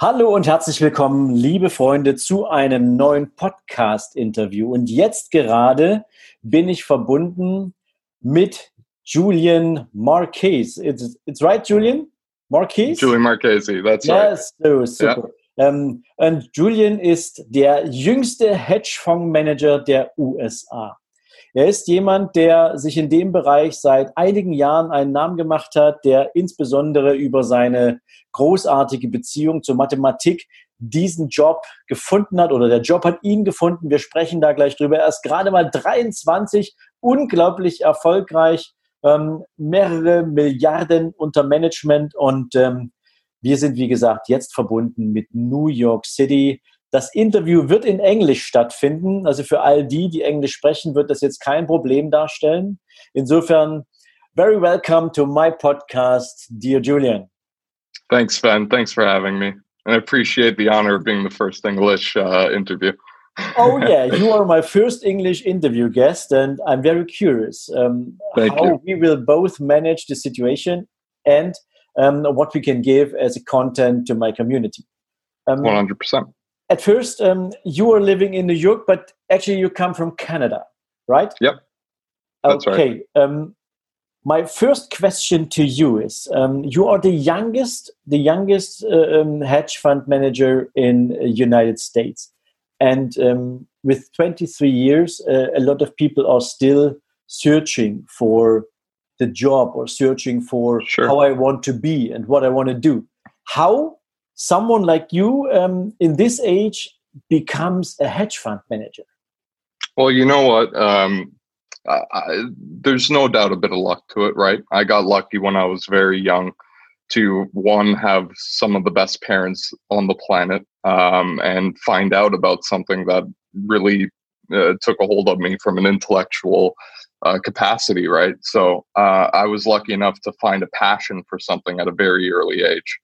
Hallo und herzlich willkommen, liebe Freunde, zu einem neuen Podcast-Interview. Und jetzt gerade bin ich verbunden mit Julian Marquez. It's, it's right, Julian? Marquez? Julian Marchese, that's right. Yes, so super. Yeah. Um, und Julian ist der jüngste Hedgefondsmanager der USA. Er ist jemand, der sich in dem Bereich seit einigen Jahren einen Namen gemacht hat, der insbesondere über seine großartige Beziehung zur Mathematik diesen Job gefunden hat oder der Job hat ihn gefunden. Wir sprechen da gleich drüber. Er ist gerade mal 23, unglaublich erfolgreich, ähm, mehrere Milliarden unter Management und ähm, wir sind, wie gesagt, jetzt verbunden mit New York City. Das Interview wird in Englisch stattfinden. Also für all die, die Englisch sprechen, wird das jetzt kein Problem darstellen. Insofern, very welcome to my podcast, dear Julian. Thanks, Sven. Thanks for having me. And I appreciate the honor of being the first English uh, interview. oh yeah, you are my first English interview guest, and I'm very curious um, how you. we will both manage the situation and um, what we can give as a content to my community. Um, 100%. At first, um, you are living in New York, but actually you come from Canada, right? Yep. That's okay. right. Um, my first question to you is: um, You are the youngest, the youngest uh, um, hedge fund manager in uh, United States, and um, with 23 years, uh, a lot of people are still searching for the job or searching for Sure. how I want to be and what I want to do. How someone like you um, in this age becomes a hedge fund manager? Well, you know what? Um, I, I, there's no doubt a bit of luck to it, right? I got lucky when I was very young to one have some of the best parents on the planet um, and find out about something that really uh, took a hold of me from an intellectual uh, capacity, right? So uh, I was lucky enough to find a passion for something at a very early age.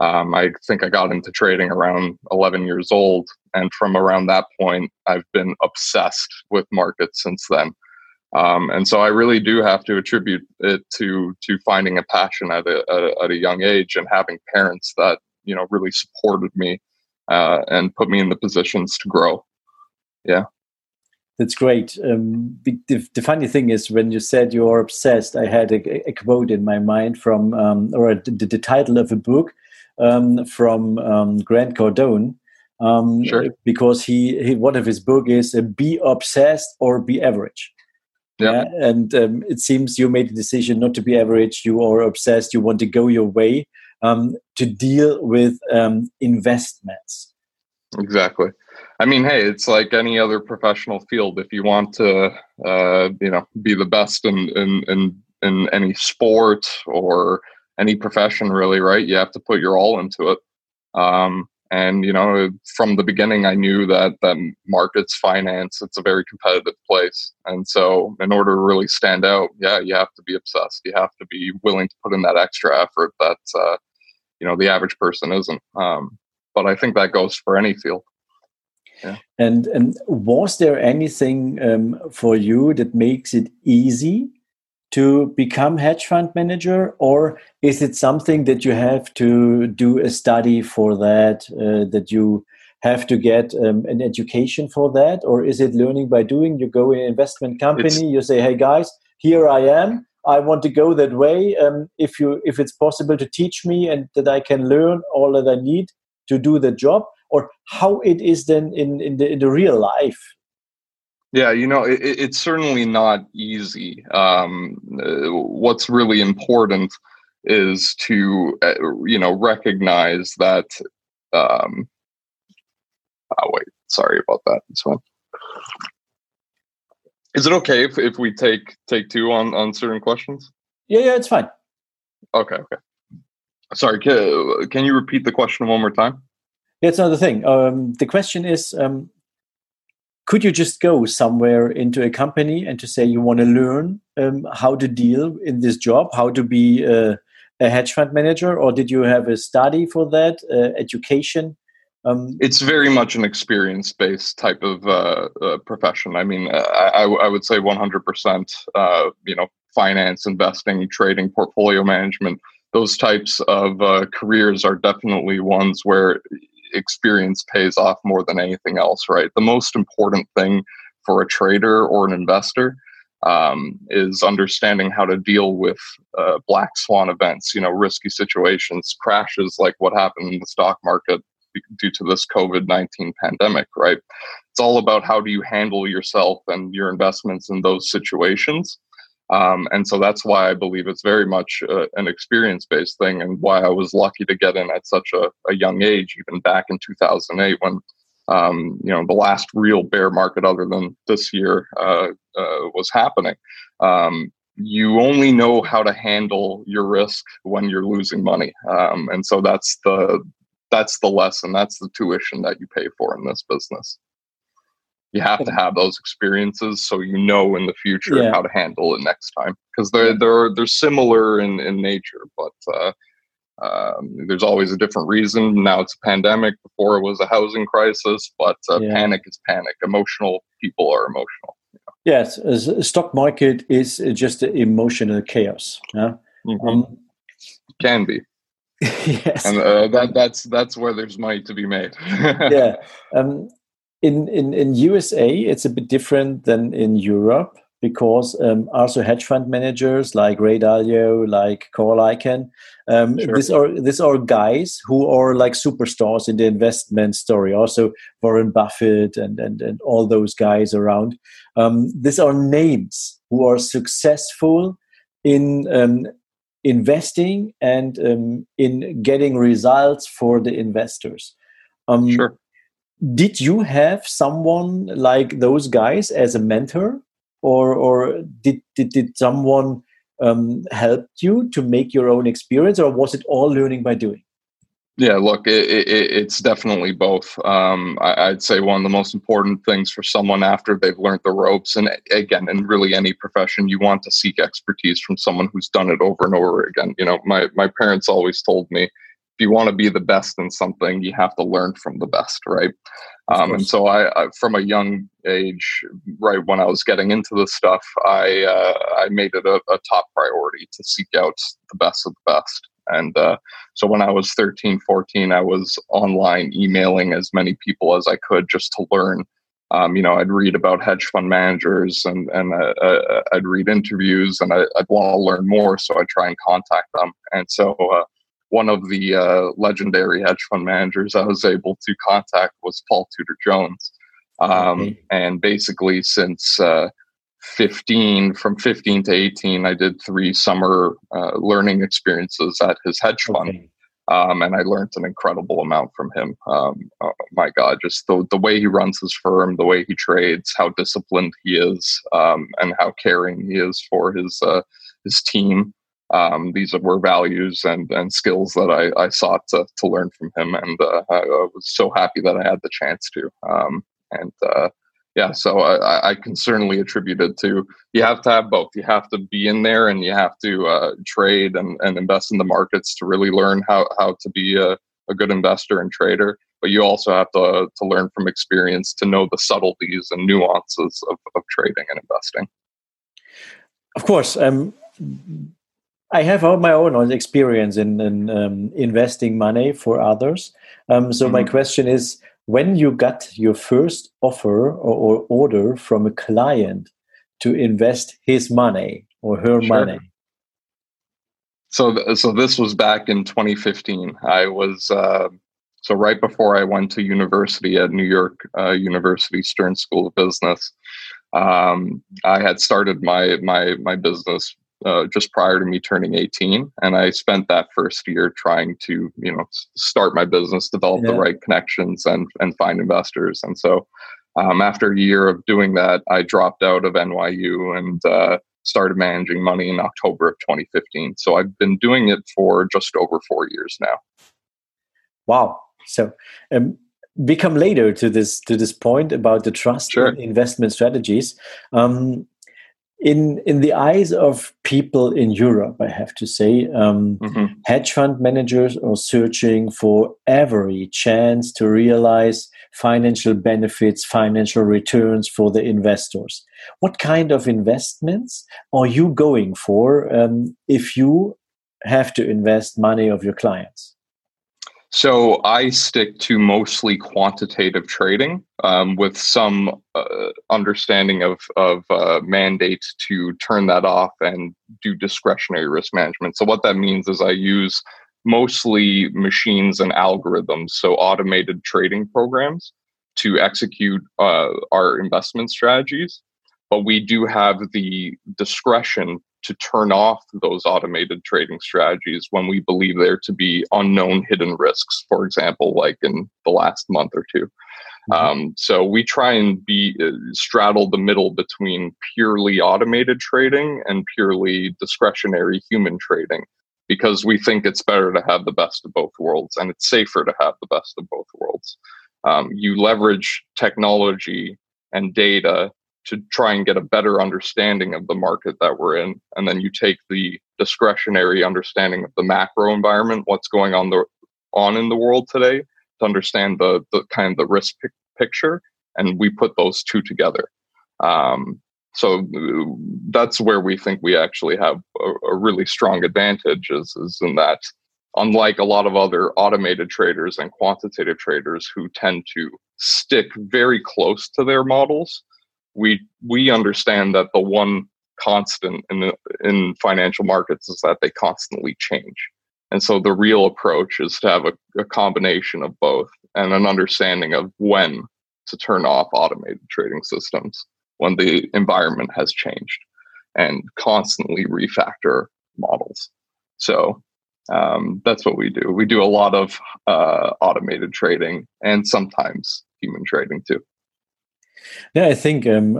Um, I think I got into trading around 11 years old, and from around that point, I've been obsessed with markets since then. Um, and so I really do have to attribute it to to finding a passion at a, at a, at a young age and having parents that you know really supported me uh, and put me in the positions to grow. Yeah. That's great. Um, the, the, funny thing is, when you said you are obsessed, I had a, a quote in my mind from, um, or the, the title of a book um, from um, Grant Cardone, um, Sure. because he, he one of his book is uh, "Be Obsessed or Be Average." Yeah. and um, it seems you made the decision not to be average. You are obsessed. You want to go your way um, to deal with um, investments. Exactly. I mean, hey, it's like any other professional field. If you want to, uh, you know, be the best in in in, in any sport or any profession, really, right? You have to put your all into it. Um, and you know, from the beginning, I knew that that markets, finance, it's a very competitive place. And so, in order to really stand out, yeah, you have to be obsessed. You have to be willing to put in that extra effort that uh, you know the average person isn't. Um, but I think that goes for any field. Yeah. And and was there anything um, for you that makes it easy to become hedge fund manager, or is it something that you have to do a study for that? Uh, that you have to get um, an education for that, or is it learning by doing? You go in an investment company, It's- you say, "Hey guys, here I am. I want to go that way. Um, if you if it's possible to teach me and that I can learn all that I need to do the job." Or how it is then in, in the in the real life Yeah, you know, it, it- it's certainly not easy. Um, uh, what's really important is to, uh, you know, recognize that. Um, oh, wait, sorry about that. This one. Is it okay if, if we take take two on on certain questions? Yeah, yeah, it's fine. Okay, okay. Sorry, can, can you repeat the question one more time? It's another thing. Um, the question is um, could you just go somewhere into a company and to say you want to learn um, how to deal in this job, how to be a, a, hedge fund manager, or did you have a study for that, uh, education? Um, it's very much an experience based type of uh, uh, profession. I mean, uh, I, I, would say 100%, uh, you know, finance, investing, trading, portfolio management, those types of uh, careers are definitely ones where experience pays off more than anything else, right? The most important thing for a trader or an investor um, is understanding how to deal with uh, black swan events, you know, risky situations, crashes like what happened in the stock market due to this COVID 19 pandemic, right? It's all about how do you handle yourself and your investments in those situations. Um, and so that's why I believe it's very much uh, an experience based thing and why I was lucky to get in at such a, a young age, even back in 2008 when, um, you know, the last real bear market other than this year uh, uh, was happening. Um, you only know how to handle your risk when you're losing money. Um, and so that's the, that's the lesson. That's the tuition that you pay for in this business you have to have those experiences so you know in the future yeah. how to handle it next time because they're they're they're similar in in nature but uh, um, there's always a different reason. Now it's a pandemic. Before it was a housing crisis but uh, yeah. panic is panic. Emotional people are emotional yes stock market is just emotional chaos yeah? mm-hmm. um, can be. Yes. And uh, that that's that's where there's money to be made. Yeah. Um, in, in, in USA, it's a bit different than in Europe because um, also hedge fund managers like Ray Dalio, like Carl Icahn, um, sure. these are these are guys who are like superstars in the investment story. Also Warren Buffett and and, and all those guys around. Um, these are names who are successful in um, investing and um, in getting results for the investors. Um, sure did you have someone like those guys as a mentor? Or or did did, did someone um, help you to make your own experience? Or was it all learning by doing? Yeah look it, it, it's definitely both. Um, I, would say one of the most important things for someone after they've learned the ropes and again in really any profession you want to seek expertise from someone who's done it over and over again. You know my, my parents always told me if you want to be the best in something, you have to learn from the best, right? Um, and so I, I, from a young age, right when I was getting into this stuff, I uh, I made it a, a, top priority to seek out the best of the best. And uh, so when I was 13, 14, I was online emailing as many people as I could just to learn. Um, you know, I'd read about hedge fund managers and and uh, uh I'd read interviews and I, would want to learn more, so I'd try and contact them. And so uh, one of the uh, legendary hedge fund managers I was able to contact was Paul Tudor Jones. Um, okay. And basically, since uh, 15, from 15 to 18, I did three summer uh, learning experiences at his hedge fund. Okay. Um, and I learned an incredible amount from him. Um, oh my God, just the, the way he runs his firm, the way he trades, how disciplined he is, um, and how caring he is for his uh, his team um, these were values and, and skills that I, I sought to, to learn from him. And uh, I, I, was so happy that I had the chance to. Um, and uh, yeah, so I, I, can certainly attribute it to you have to have both. You have to be in there and you have to uh, trade and, and invest in the markets to really learn how, how to be a, a good investor and trader. But you also have to, to learn from experience to know the subtleties and nuances of, of trading and investing. Of course. Um, I have my own experience in, in um, investing money for others. Um, so mm-hmm. my question is, when you got your first offer or, or, order from a client to invest his money or her sure. money? So, th- so this was back in 2015. I was uh, so right before I went to university at New York uh, University Stern School of Business. Um, I had started my my my business uh, just prior to me turning 18 and i spent that first year trying to you know start my business develop yeah. the right connections and and find investors and so um, after a year of doing that i dropped out of nyu and uh, started managing money in October of 2015. So I've been doing it for just over four years now. Wow. So um, we come later to this to this point about the trust sure. investment strategies. Um, in in the eyes of people in Europe, I have to say, um, mm-hmm. hedge fund managers are searching for every chance to realize financial benefits, financial returns for the investors. What kind of investments are you going for um, if you have to invest money of your clients? So I stick to mostly quantitative trading um, with some uh, understanding of, of uh, mandates to turn that off and do discretionary risk management. So what that means is I use mostly machines and algorithms, so automated trading programs to execute uh, our investment strategies. But we do have the discretion to turn off those automated trading strategies when we believe there to be unknown hidden risks, for example, like in the last month or 2 mm-hmm. um, so we try and be uh, straddle the middle between purely automated trading and purely discretionary human trading because we think it's better to have the best of both worlds and it's safer to have the best of both worlds. Um, you leverage technology and data to try and get a better understanding of the market that we're in. And then you take the discretionary understanding of the macro environment, what's going on the on in the world today, to understand the the kind of the risk picture, and we put those two together. Um, so that's where we think we actually have a, a really strong advantage is, is in that unlike a lot of other automated traders and quantitative traders who tend to stick very close to their models we we understand that the one constant in the, in financial markets is that they constantly change. And so the real approach is to have a, a combination of both and an understanding of when to turn off automated trading systems when the environment has changed and constantly refactor models. So um, that's what we do. We do a lot of uh, automated trading and sometimes human trading too. Yeah, I think um,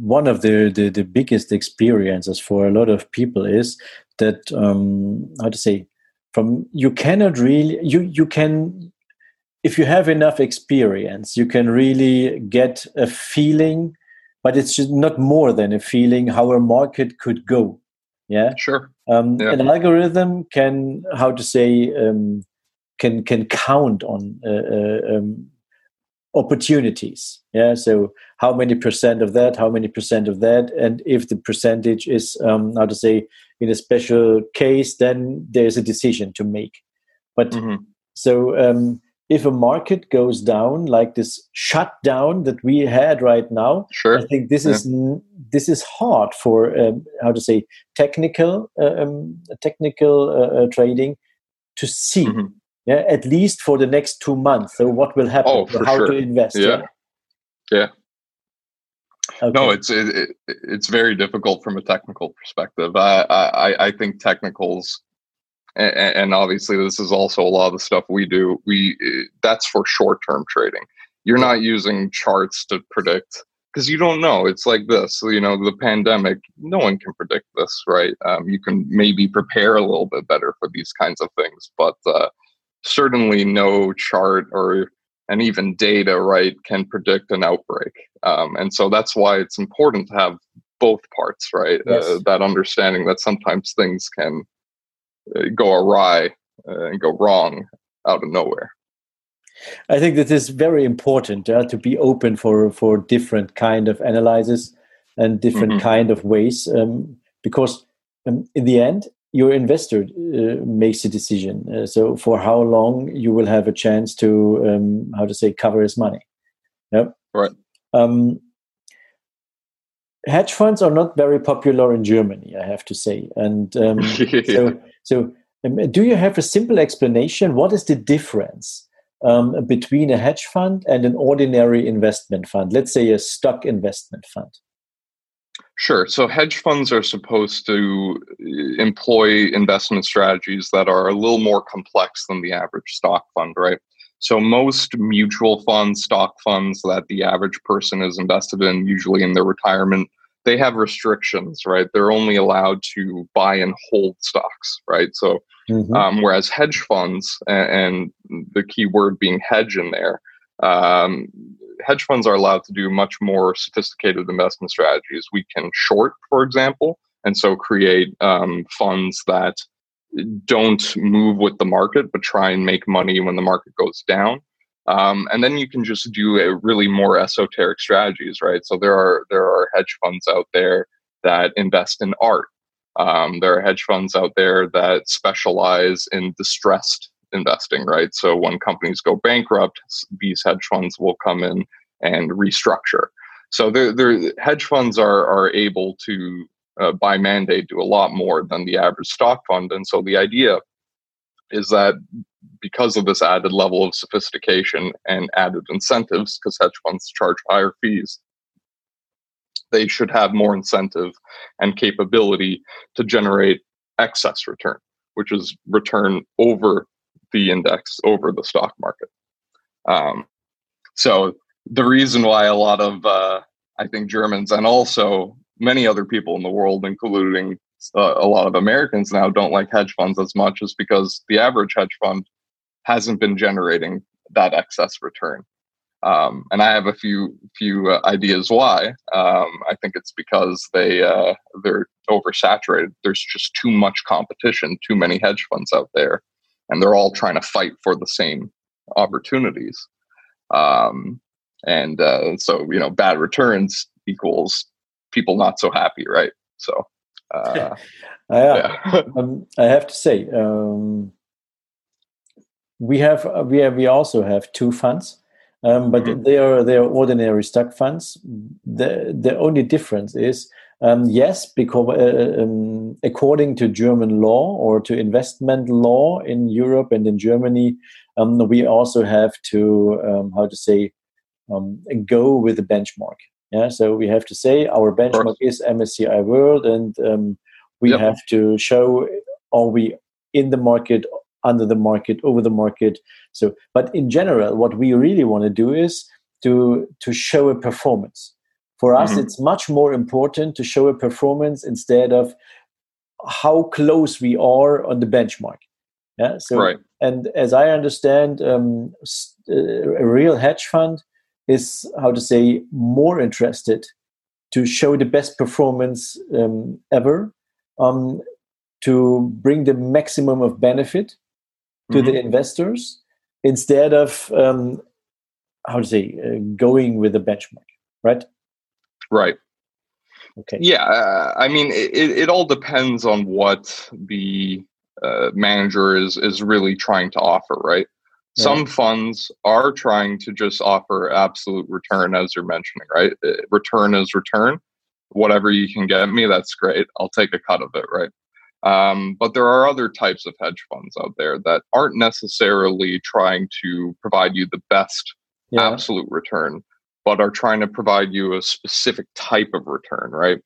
one of the, the, the biggest experiences for a lot of people is that um, how to say from you cannot really you you can if you have enough experience you can really get a feeling but it's just not more than a feeling how a market could go. Yeah? Sure. Um, yeah. an algorithm can how to say um, can can count on uh, uh, um, opportunities yeah so how many percent of that how many percent of that and if the percentage is um, how to say in a special case then there's a decision to make but mm-hmm. so um, if a market goes down like this shutdown that we had right now sure. i think this yeah. is this is hard for um, how to say technical uh, um, technical uh, uh, trading to see mm-hmm yeah, at least for the next two months. So what will happen? Oh, for how sure. to invest? Yeah, yeah. yeah. Okay. No, it's it, it, it's very difficult from a technical perspective. I I, I think technicals, and, and, obviously this is also a lot of the stuff we do. We that's for short term trading. You're not using charts to predict because you don't know. It's like this, you know, the pandemic. No one can predict this, right? Um, you can maybe prepare a little bit better for these kinds of things, but uh, certainly no chart or and even data right can predict an outbreak um, and so that's why it's important to have both parts right uh, yes. uh, that understanding that sometimes things can uh, go awry uh, and go wrong out of nowhere i think that is very important uh, to be open for for different kind of analysis and different mm-hmm. kind of ways um, because um, in the end your investor uh, makes a decision. Uh, so for how long you will have a chance to um, how to say cover his money. Yep. Right. Um, hedge funds are not very popular in Germany, I have to say. And um, yeah. so, so um, do you have a simple explanation? What is the difference um, between a hedge fund and an ordinary investment fund? Let's say a stock investment fund. Sure. So hedge funds are supposed to uh, employ investment strategies that are a little more complex than the average stock fund, right? So most mutual funds, stock funds that the average person is invested in, usually in their retirement, they have restrictions, right? They're only allowed to buy and hold stocks, right? So, mm-hmm. um, whereas hedge funds, and, and, the key word being hedge in there, um, hedge funds are allowed to do much more sophisticated investment strategies. We can short, for example, and so create um, funds that don't move with the market, but try and make money when the market goes down. Um, and then you can just do a really more esoteric strategies, right? So there are there are hedge funds out there that invest in art. Um, there are hedge funds out there that specialize in distressed investing, right? So when companies go bankrupt, these hedge funds will come in and restructure. So the hedge funds are are able to uh, by mandate do a lot more than the average stock fund, and so the idea is that because of this added level of sophistication and added incentives, because hedge funds charge higher fees, they should have more incentive and capability to generate excess return, which is return over the index, over the stock market. Um, so the reason why a lot of uh, I think Germans and also many other people in the world, including uh, a lot of Americans now don't like hedge funds as much is because the average hedge fund hasn't been generating that excess return. Um, and I have a few few uh, ideas why. Um, I think it's because they uh, they're oversaturated. There's just too much competition, too many hedge funds out there, and they're all trying to fight for the same opportunities. Um, and uh, so you know, bad returns equals people not so happy, right? So uh, yeah, yeah. um, I have to say, um, we have we have we also have two funds, um, but mm-hmm. they are they are ordinary stock funds. the The only difference is. Um, yes, because uh, um, according to German law or to investment law in Europe and in Germany, um, we also have to um, how to say um, go with the benchmark. Yeah, so we have to say our benchmark is MSCI World, and um, we yep. have to show are we in the market, under the market, over the market. So, but in general, what we really want to do is to to show a performance. For us, mm-hmm. it's much more important to show a performance instead of how close we are on the benchmark. Yeah. So, right. and as I understand, um, a real hedge fund is how to say more interested to show the best performance um, ever um, to bring the maximum of benefit to mm-hmm. the investors instead of um, how to say uh, going with the benchmark right right okay yeah uh, i mean it, it all depends on what the uh, manager is is really trying to offer right some funds are trying to just offer absolute return, as you're mentioning, right? Uh, return is return. Whatever you can get me, that's great. I'll take a cut of it, right? Um, but there are other types of hedge funds out there that aren't necessarily trying to provide you the best yeah. absolute return, but are trying to provide you a specific type of return, right?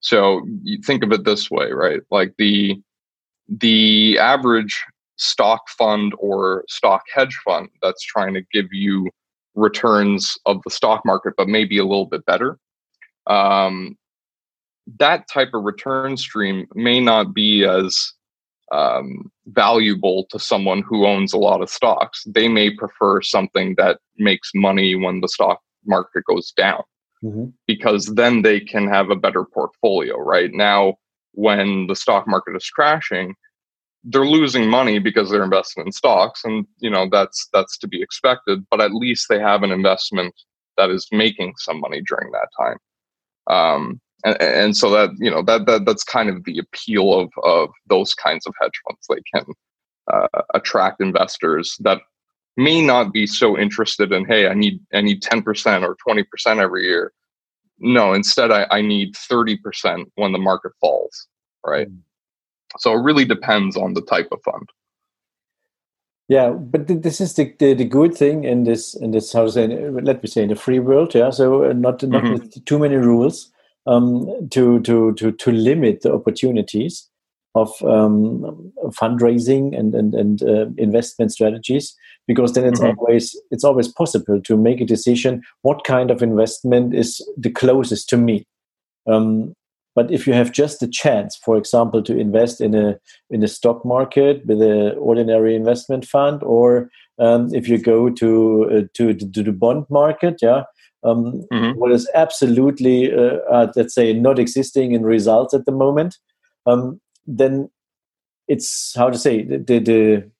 So you think of it this way, right? Like the the average stock fund or stock hedge fund that's trying to give you returns of the stock market, but maybe a little bit better. Um, that type of return stream may not be as um, valuable to someone who owns a lot of stocks. They may prefer something that makes money when the stock market goes down mm-hmm. because then they can have a better portfolio. Right now, when the stock market is crashing, they're losing money because they're invested in stocks and you know that's that's to be expected but at least they have an investment that is making some money during that time um, and, and, so that you know that, that that's kind of the appeal of of those kinds of hedge funds they can uh, attract investors that may not be so interested in hey i need i need 10% or 20% every year no instead i, I need 30% when the market falls right mm so it really depends on the type of fund. Yeah, but this is the, the, the good thing in this in this how to say let me say in the free world. Yeah, so uh, not not mm-hmm. with too many rules um, to to to to limit the opportunities of um, fundraising and and and uh, investment strategies because then it's mm-hmm. always it's always possible to make a decision what kind of investment is the closest to me Um, but if you have just a chance, for example, to invest in a in a stock market with an ordinary investment fund, or um, if you go to, uh, to to the bond market, yeah, um, mm-hmm. what is absolutely uh, uh, let's say not existing in results at the moment, um, then it's how to say the, the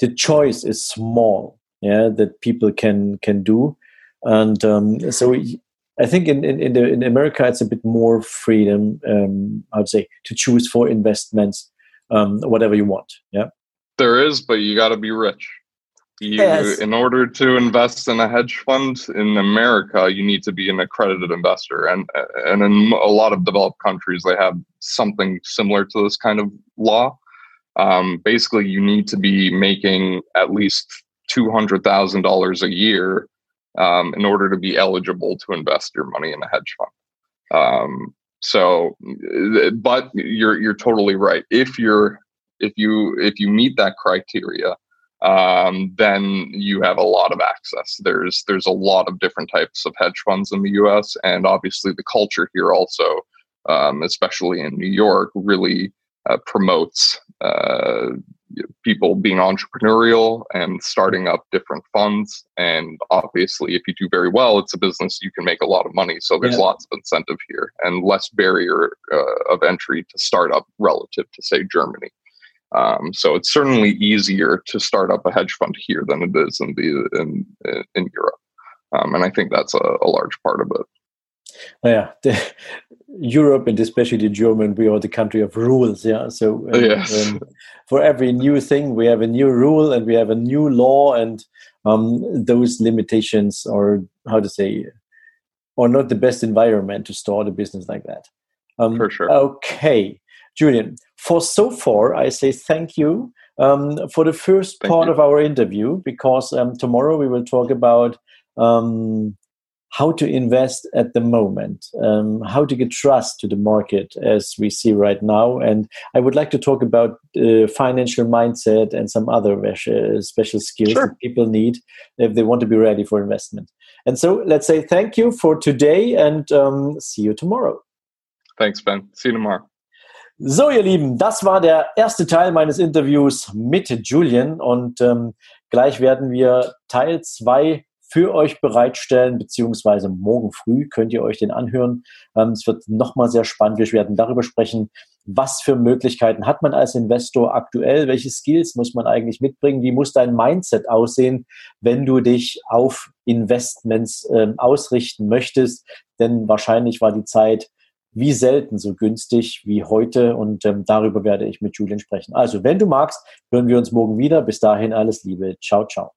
the choice is small, yeah, that people can can do, and um, so I think in, in, in, the, in America, it's a bit more freedom, um, I would say, to choose for investments, um, whatever you want. Yeah. There is, but you got to be rich. You, yes. In order to invest in a hedge fund in America, you need to be an accredited investor. And, and in a lot of developed countries, they have something similar to this kind of law. Um, basically, you need to be making at least $200,000 a year um, in order to be eligible to invest your money in a hedge fund. Um, so, but you're you're totally right. If you're if you if you meet that criteria, um, then you have a lot of access. There's there's a lot of different types of hedge funds in the U.S. and obviously the culture here also, um, especially in New York, really uh, promotes uh, people being entrepreneurial and starting up different funds. And obviously, if you do very well, it's a business you can make a lot of money. So there's yeah. lots of incentive here and less barrier uh, of entry to start up relative to, say, Germany. Um, so it's certainly easier to start up a hedge fund here than it is in the in in Europe, um, and I think that's a, a large part of it. Yeah, the, Europe and especially the German, we are the country of rules. Yeah, so um, yes. um, for every new thing, we have a new rule and we have a new law, and um, those limitations are how to say, are not the best environment to start a business like that. Um, for sure. Okay, Julian. For so far, I say thank you um, for the first thank part you. of our interview because um, tomorrow we will talk about um, how to invest at the moment, um, how to get trust to the market as we see right now. And I would like to talk about uh, financial mindset and some other uh, special skills sure. that people need if they want to be ready for investment. And so let's say thank you for today and um, see you tomorrow. Thanks, Sven. See you tomorrow. So, ihr Lieben, das war der erste Teil meines Interviews mit Julian und ähm, gleich werden wir Teil 2 für euch bereitstellen, beziehungsweise morgen früh könnt ihr euch den anhören. Ähm, es wird nochmal sehr spannend. Wir werden darüber sprechen, was für Möglichkeiten hat man als Investor aktuell, welche Skills muss man eigentlich mitbringen, wie muss dein Mindset aussehen, wenn du dich auf Investments äh, ausrichten möchtest. Denn wahrscheinlich war die Zeit wie selten so günstig wie heute und ähm, darüber werde ich mit Julian sprechen. Also, wenn du magst, hören wir uns morgen wieder. Bis dahin alles Liebe. Ciao, ciao.